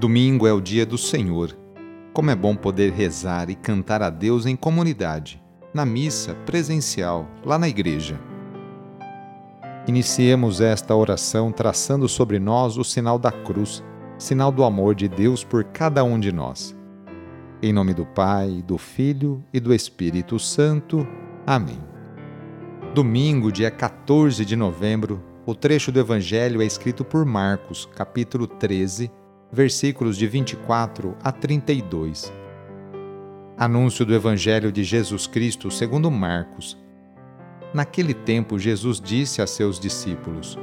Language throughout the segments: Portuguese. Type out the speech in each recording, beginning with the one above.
Domingo é o dia do Senhor. Como é bom poder rezar e cantar a Deus em comunidade, na missa presencial, lá na igreja. Iniciemos esta oração traçando sobre nós o sinal da cruz, sinal do amor de Deus por cada um de nós. Em nome do Pai, do Filho e do Espírito Santo. Amém. Domingo, dia 14 de novembro, o trecho do Evangelho é escrito por Marcos, capítulo 13, versículos de 24 a 32. Anúncio do Evangelho de Jesus Cristo segundo Marcos. Naquele tempo, Jesus disse a seus discípulos: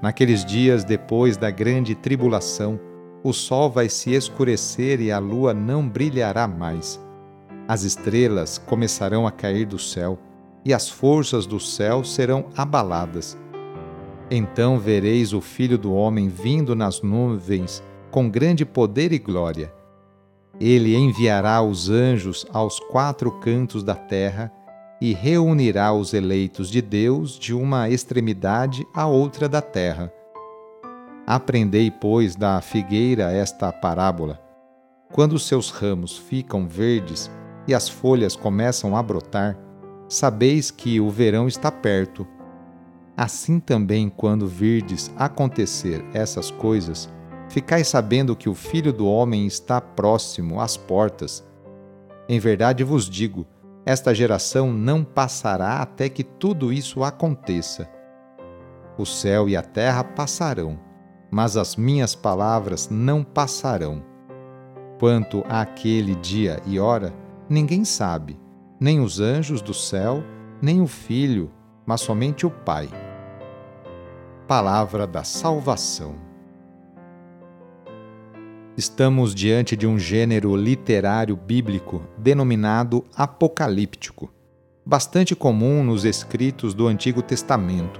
Naqueles dias depois da grande tribulação, o sol vai se escurecer e a lua não brilhará mais. As estrelas começarão a cair do céu e as forças do céu serão abaladas. Então vereis o Filho do Homem vindo nas nuvens com grande poder e glória. Ele enviará os anjos aos quatro cantos da terra e reunirá os eleitos de Deus de uma extremidade à outra da terra. Aprendei, pois, da figueira esta parábola. Quando seus ramos ficam verdes e as folhas começam a brotar, sabeis que o verão está perto. Assim também, quando virdes acontecer essas coisas, Ficai sabendo que o Filho do Homem está próximo às portas. Em verdade vos digo: esta geração não passará até que tudo isso aconteça. O céu e a terra passarão, mas as minhas palavras não passarão. Quanto àquele dia e hora, ninguém sabe, nem os anjos do céu, nem o Filho, mas somente o Pai. Palavra da Salvação. Estamos diante de um gênero literário bíblico denominado apocalíptico, bastante comum nos escritos do Antigo Testamento.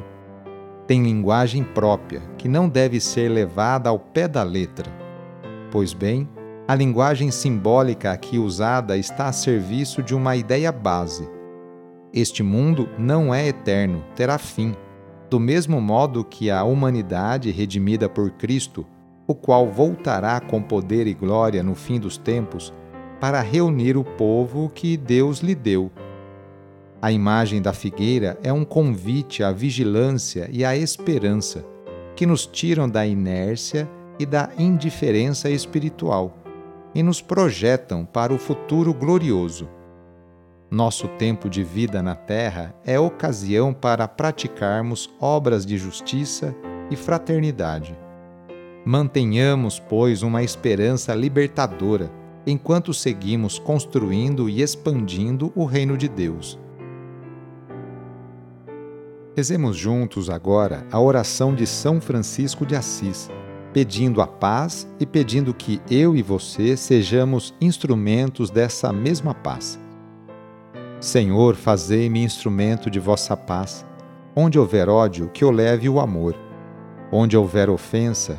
Tem linguagem própria, que não deve ser levada ao pé da letra. Pois bem, a linguagem simbólica aqui usada está a serviço de uma ideia base. Este mundo não é eterno, terá fim, do mesmo modo que a humanidade redimida por Cristo o qual voltará com poder e glória no fim dos tempos para reunir o povo que Deus lhe deu. A imagem da figueira é um convite à vigilância e à esperança, que nos tiram da inércia e da indiferença espiritual e nos projetam para o futuro glorioso. Nosso tempo de vida na Terra é ocasião para praticarmos obras de justiça e fraternidade. Mantenhamos, pois, uma esperança libertadora enquanto seguimos construindo e expandindo o reino de Deus. Rezemos juntos agora a oração de São Francisco de Assis, pedindo a paz e pedindo que eu e você sejamos instrumentos dessa mesma paz. Senhor, fazei-me instrumento de vossa paz. Onde houver ódio, que eu leve o amor. Onde houver ofensa,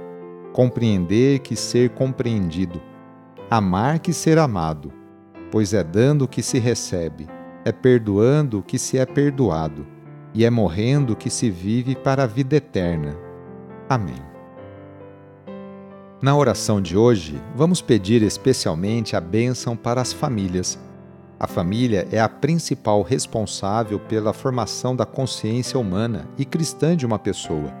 compreender que ser compreendido, amar que ser amado, pois é dando que se recebe, é perdoando que se é perdoado, e é morrendo que se vive para a vida eterna. Amém. Na oração de hoje, vamos pedir especialmente a bênção para as famílias. A família é a principal responsável pela formação da consciência humana e cristã de uma pessoa.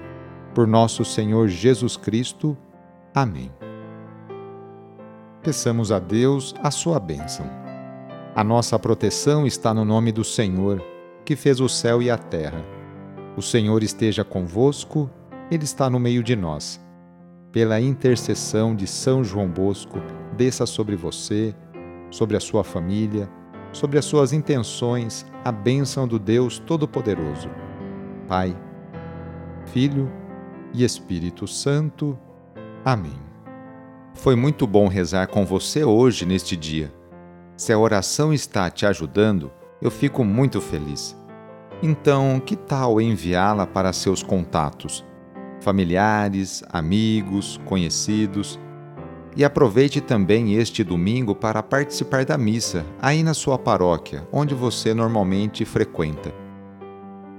Por nosso Senhor Jesus Cristo. Amém. Peçamos a Deus a sua bênção. A nossa proteção está no nome do Senhor, que fez o céu e a terra. O Senhor esteja convosco, Ele está no meio de nós. Pela intercessão de São João Bosco, desça sobre você, sobre a sua família, sobre as suas intenções, a bênção do Deus Todo-Poderoso. Pai, Filho e Espírito Santo. Amém. Foi muito bom rezar com você hoje neste dia. Se a oração está te ajudando, eu fico muito feliz. Então, que tal enviá-la para seus contatos, familiares, amigos, conhecidos? E aproveite também este domingo para participar da missa aí na sua paróquia, onde você normalmente frequenta.